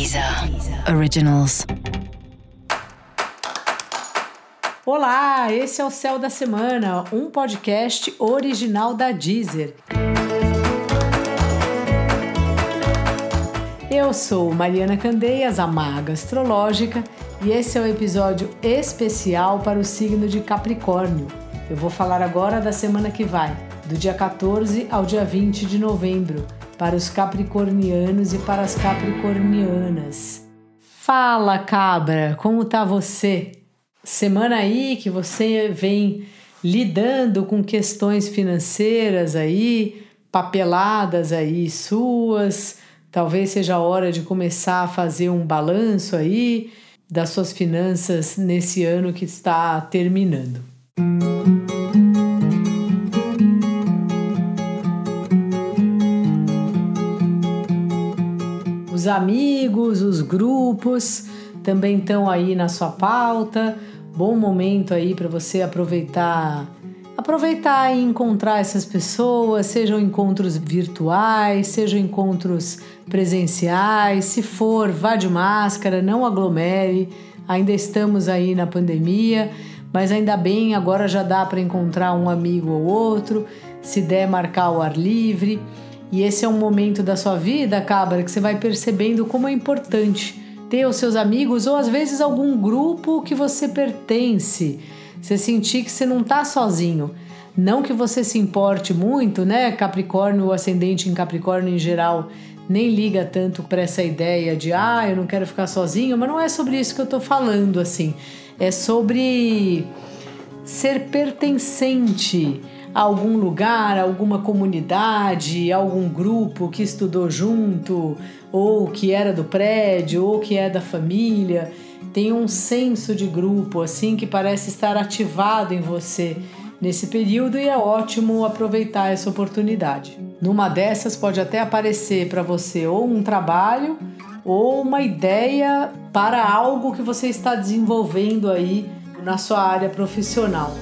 Deezer Originals. Olá, esse é o Céu da Semana, um podcast original da Deezer. Eu sou Mariana Candeias, a maga astrológica, e esse é o um episódio especial para o signo de Capricórnio. Eu vou falar agora da semana que vai, do dia 14 ao dia 20 de novembro para os capricornianos e para as capricornianas. Fala, cabra, como tá você? Semana aí que você vem lidando com questões financeiras aí, papeladas aí suas, talvez seja a hora de começar a fazer um balanço aí das suas finanças nesse ano que está terminando. Os amigos, os grupos também estão aí na sua pauta. Bom momento aí para você aproveitar aproveitar e encontrar essas pessoas, sejam encontros virtuais, sejam encontros presenciais. Se for, vá de máscara, não aglomere. Ainda estamos aí na pandemia, mas ainda bem, agora já dá para encontrar um amigo ou outro, se der marcar o ar livre. E esse é um momento da sua vida, cabra, que você vai percebendo como é importante ter os seus amigos ou às vezes algum grupo que você pertence. Você sentir que você não está sozinho. Não que você se importe muito, né? Capricórnio, o ascendente em Capricórnio em geral, nem liga tanto para essa ideia de ah, eu não quero ficar sozinho, mas não é sobre isso que eu estou falando assim. É sobre ser pertencente a algum lugar, a alguma comunidade, algum grupo que estudou junto, ou que era do prédio, ou que é da família. Tem um senso de grupo assim que parece estar ativado em você nesse período e é ótimo aproveitar essa oportunidade. Numa dessas pode até aparecer para você ou um trabalho ou uma ideia para algo que você está desenvolvendo aí na sua área profissional.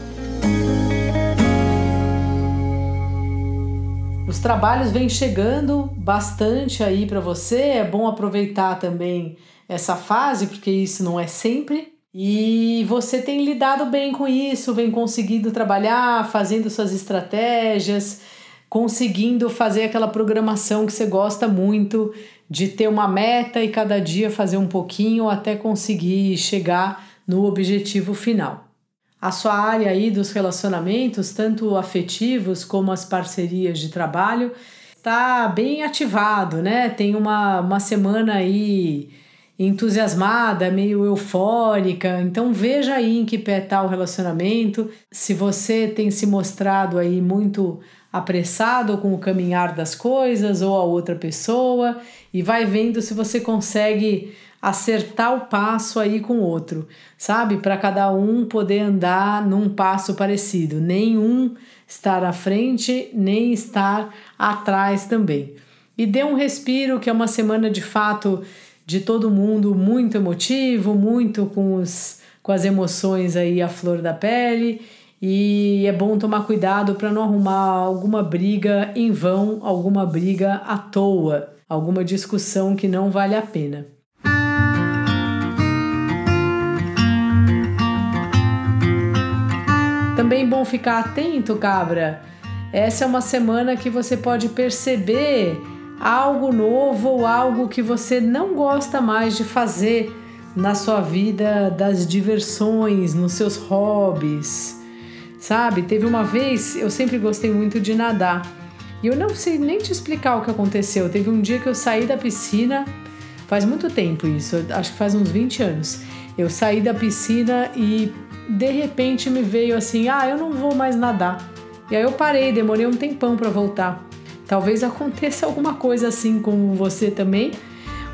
Os trabalhos vêm chegando bastante aí para você, é bom aproveitar também essa fase, porque isso não é sempre. E você tem lidado bem com isso, vem conseguindo trabalhar, fazendo suas estratégias, conseguindo fazer aquela programação que você gosta muito, de ter uma meta e cada dia fazer um pouquinho até conseguir chegar no objetivo final a sua área aí dos relacionamentos, tanto afetivos como as parcerias de trabalho, está bem ativado, né? Tem uma, uma semana aí entusiasmada, meio eufórica. Então veja aí em que pé está o relacionamento. Se você tem se mostrado aí muito apressado com o caminhar das coisas ou a outra pessoa e vai vendo se você consegue acertar o passo aí com o outro, sabe? Para cada um poder andar num passo parecido, nenhum estar à frente, nem estar atrás também. E dê um respiro, que é uma semana de fato de todo mundo muito emotivo, muito com, os, com as emoções aí à flor da pele. E é bom tomar cuidado para não arrumar alguma briga em vão, alguma briga à toa, alguma discussão que não vale a pena. Também bom ficar atento, cabra. Essa é uma semana que você pode perceber algo novo ou algo que você não gosta mais de fazer na sua vida das diversões, nos seus hobbies. Sabe? Teve uma vez, eu sempre gostei muito de nadar. E eu não sei nem te explicar o que aconteceu. Teve um dia que eu saí da piscina, faz muito tempo isso, acho que faz uns 20 anos. Eu saí da piscina e de repente me veio assim: ah, eu não vou mais nadar. E aí eu parei, demorei um tempão para voltar. Talvez aconteça alguma coisa assim com você também,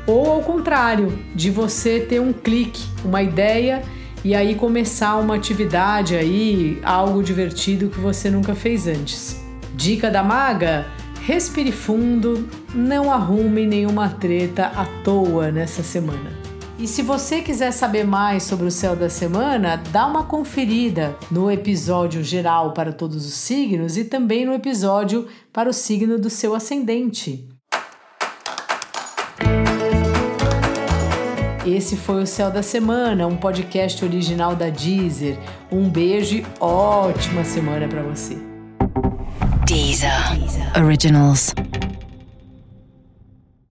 ou ao contrário, de você ter um clique, uma ideia e aí começar uma atividade aí, algo divertido que você nunca fez antes. Dica da maga: respire fundo, não arrume nenhuma treta à toa nessa semana. E se você quiser saber mais sobre o céu da semana, dá uma conferida no episódio geral para todos os signos e também no episódio para o signo do seu ascendente. Esse foi o Céu da Semana, um podcast original da Deezer. Um beijo e ótima semana para você. Deezer. Deezer. Originals.